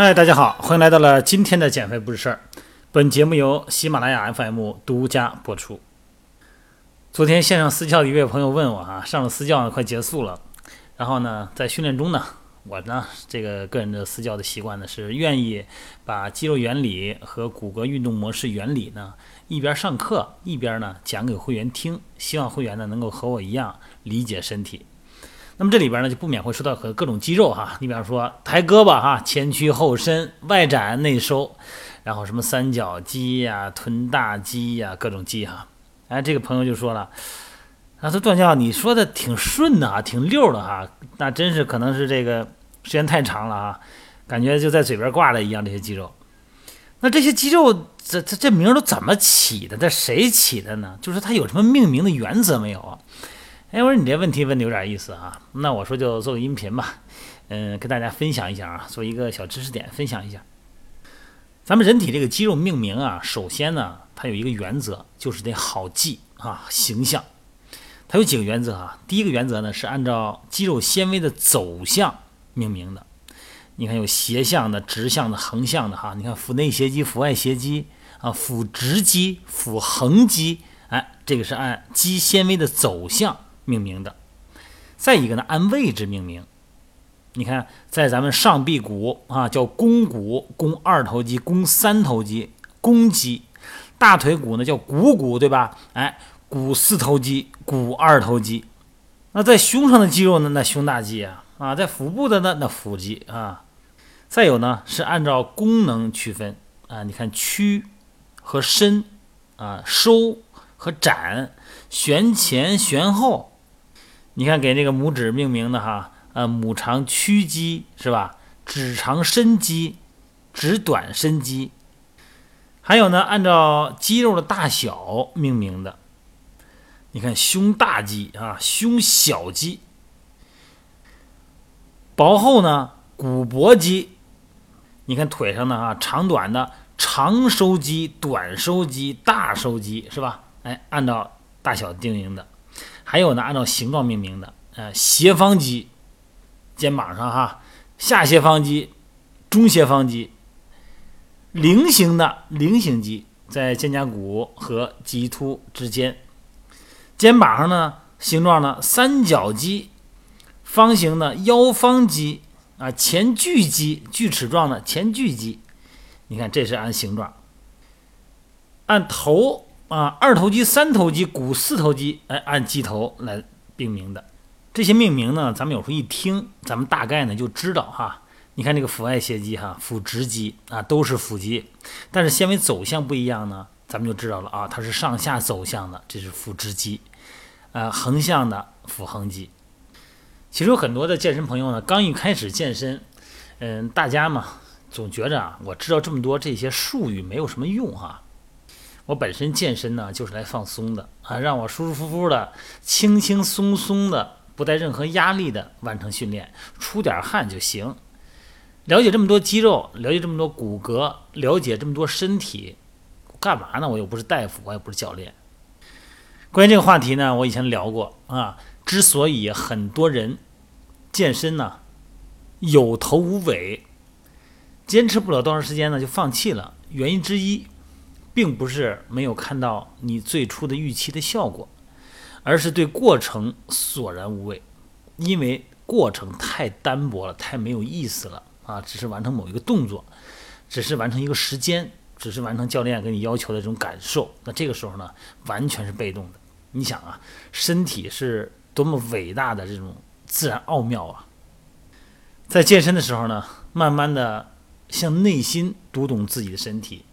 嗨，大家好，欢迎来到了今天的减肥不是事儿。本节目由喜马拉雅 FM 独家播出。昨天线上私教的一位朋友问我啊，上了私教呢快结束了，然后呢，在训练中呢，我呢这个个人的私教的习惯呢是愿意把肌肉原理和骨骼运动模式原理呢一边上课一边呢讲给会员听，希望会员呢能够和我一样理解身体。那么这里边呢就不免会说到和各种肌肉哈，你比方说抬胳膊哈，前屈后伸，外展内收，然后什么三角肌呀、臀大肌呀，各种肌哈。哎，这个朋友就说了，他说段教你说的挺顺的啊，挺溜的哈，那真是可能是这个时间太长了啊，感觉就在嘴边挂的一样这些肌肉。那这些肌肉这这这名都怎么起的？这谁起的呢？就是它有什么命名的原则没有啊？哎，我说你这问题问的有点意思啊，那我说就做个音频吧，嗯，跟大家分享一下啊，做一个小知识点分享一下。咱们人体这个肌肉命名啊，首先呢，它有一个原则，就是得好记啊，形象。它有几个原则啊，第一个原则呢是按照肌肉纤维的走向命名的。你看有斜向的、直向的、横向的哈，你看腹内斜肌、腹外斜肌啊，腹直肌、腹横肌，哎，这个是按肌纤维的走向。命名的，再一个呢，按位置命名。你看，在咱们上臂骨啊，叫肱骨、肱二头肌、肱三头肌、肱肌；大腿骨呢，叫股骨，对吧？哎，股四头肌、股二头肌。那在胸上的肌肉呢，那胸大肌啊，啊，在腹部的呢，那腹肌啊。再有呢，是按照功能区分啊。你看，屈和伸啊，收和展，旋前旋后。你看，给那个拇指命名的哈，呃，拇长屈肌是吧？指长伸肌，指短伸肌。还有呢，按照肌肉的大小命名的。你看，胸大肌啊，胸小肌。薄厚呢，股薄肌。你看腿上的啊，长短的长收肌、短收肌、大收肌是吧？哎，按照大小定名的。还有呢，按照形状命名的，呃，斜方肌，肩膀上哈，下斜方肌，中斜方肌，菱形的菱形肌在肩胛骨和棘突之间，肩膀上呢，形状呢，三角肌，方形的腰方肌啊，前锯肌，锯齿状的前锯肌，你看这是按形状，按头。啊，二头肌、三头肌、股四头肌，哎，按肌头来命名的。这些命名呢，咱们有时候一听，咱们大概呢就知道哈。你看这个腹外斜肌哈，腹直肌啊，都是腹肌，但是纤维走向不一样呢，咱们就知道了啊，它是上下走向的，这是腹直肌。呃，横向的腹横肌。其实有很多的健身朋友呢，刚一开始健身，嗯，大家嘛，总觉着啊，我知道这么多这些术语没有什么用哈。我本身健身呢，就是来放松的啊，让我舒舒服服的、轻轻松松的，不带任何压力的完成训练，出点汗就行。了解这么多肌肉，了解这么多骨骼，了解这么多身体，干嘛呢？我又不是大夫，我也不是教练。关于这个话题呢，我以前聊过啊。之所以很多人健身呢有头无尾，坚持不了多长时间呢就放弃了，原因之一。并不是没有看到你最初的预期的效果，而是对过程索然无味，因为过程太单薄了，太没有意思了啊！只是完成某一个动作，只是完成一个时间，只是完成教练给你要求的这种感受。那这个时候呢，完全是被动的。你想啊，身体是多么伟大的这种自然奥妙啊！在健身的时候呢，慢慢的向内心读懂自己的身体。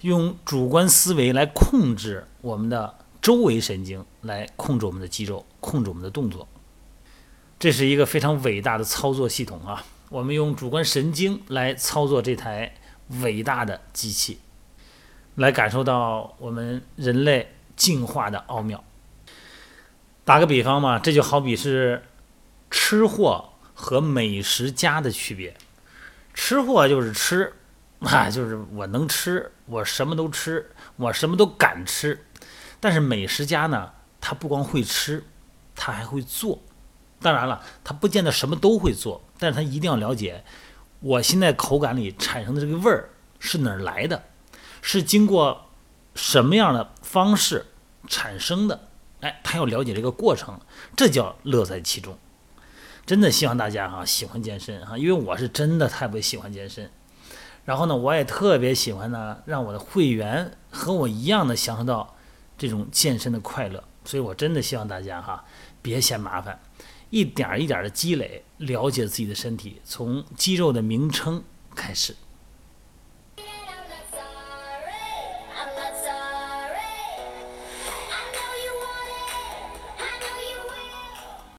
用主观思维来控制我们的周围神经，来控制我们的肌肉，控制我们的动作，这是一个非常伟大的操作系统啊！我们用主观神经来操作这台伟大的机器，来感受到我们人类进化的奥妙。打个比方嘛，这就好比是吃货和美食家的区别，吃货就是吃。啊，就是我能吃，我什么都吃，我什么都敢吃。但是美食家呢，他不光会吃，他还会做。当然了，他不见得什么都会做，但是他一定要了解我现在口感里产生的这个味儿是哪儿来的？是经过什么样的方式产生的？哎，他要了解这个过程，这叫乐在其中。真的希望大家哈喜欢健身哈，因为我是真的太不喜欢健身。然后呢，我也特别喜欢呢，让我的会员和我一样的享受到这种健身的快乐。所以我真的希望大家哈别嫌麻烦，一点一点的积累，了解自己的身体，从肌肉的名称开始。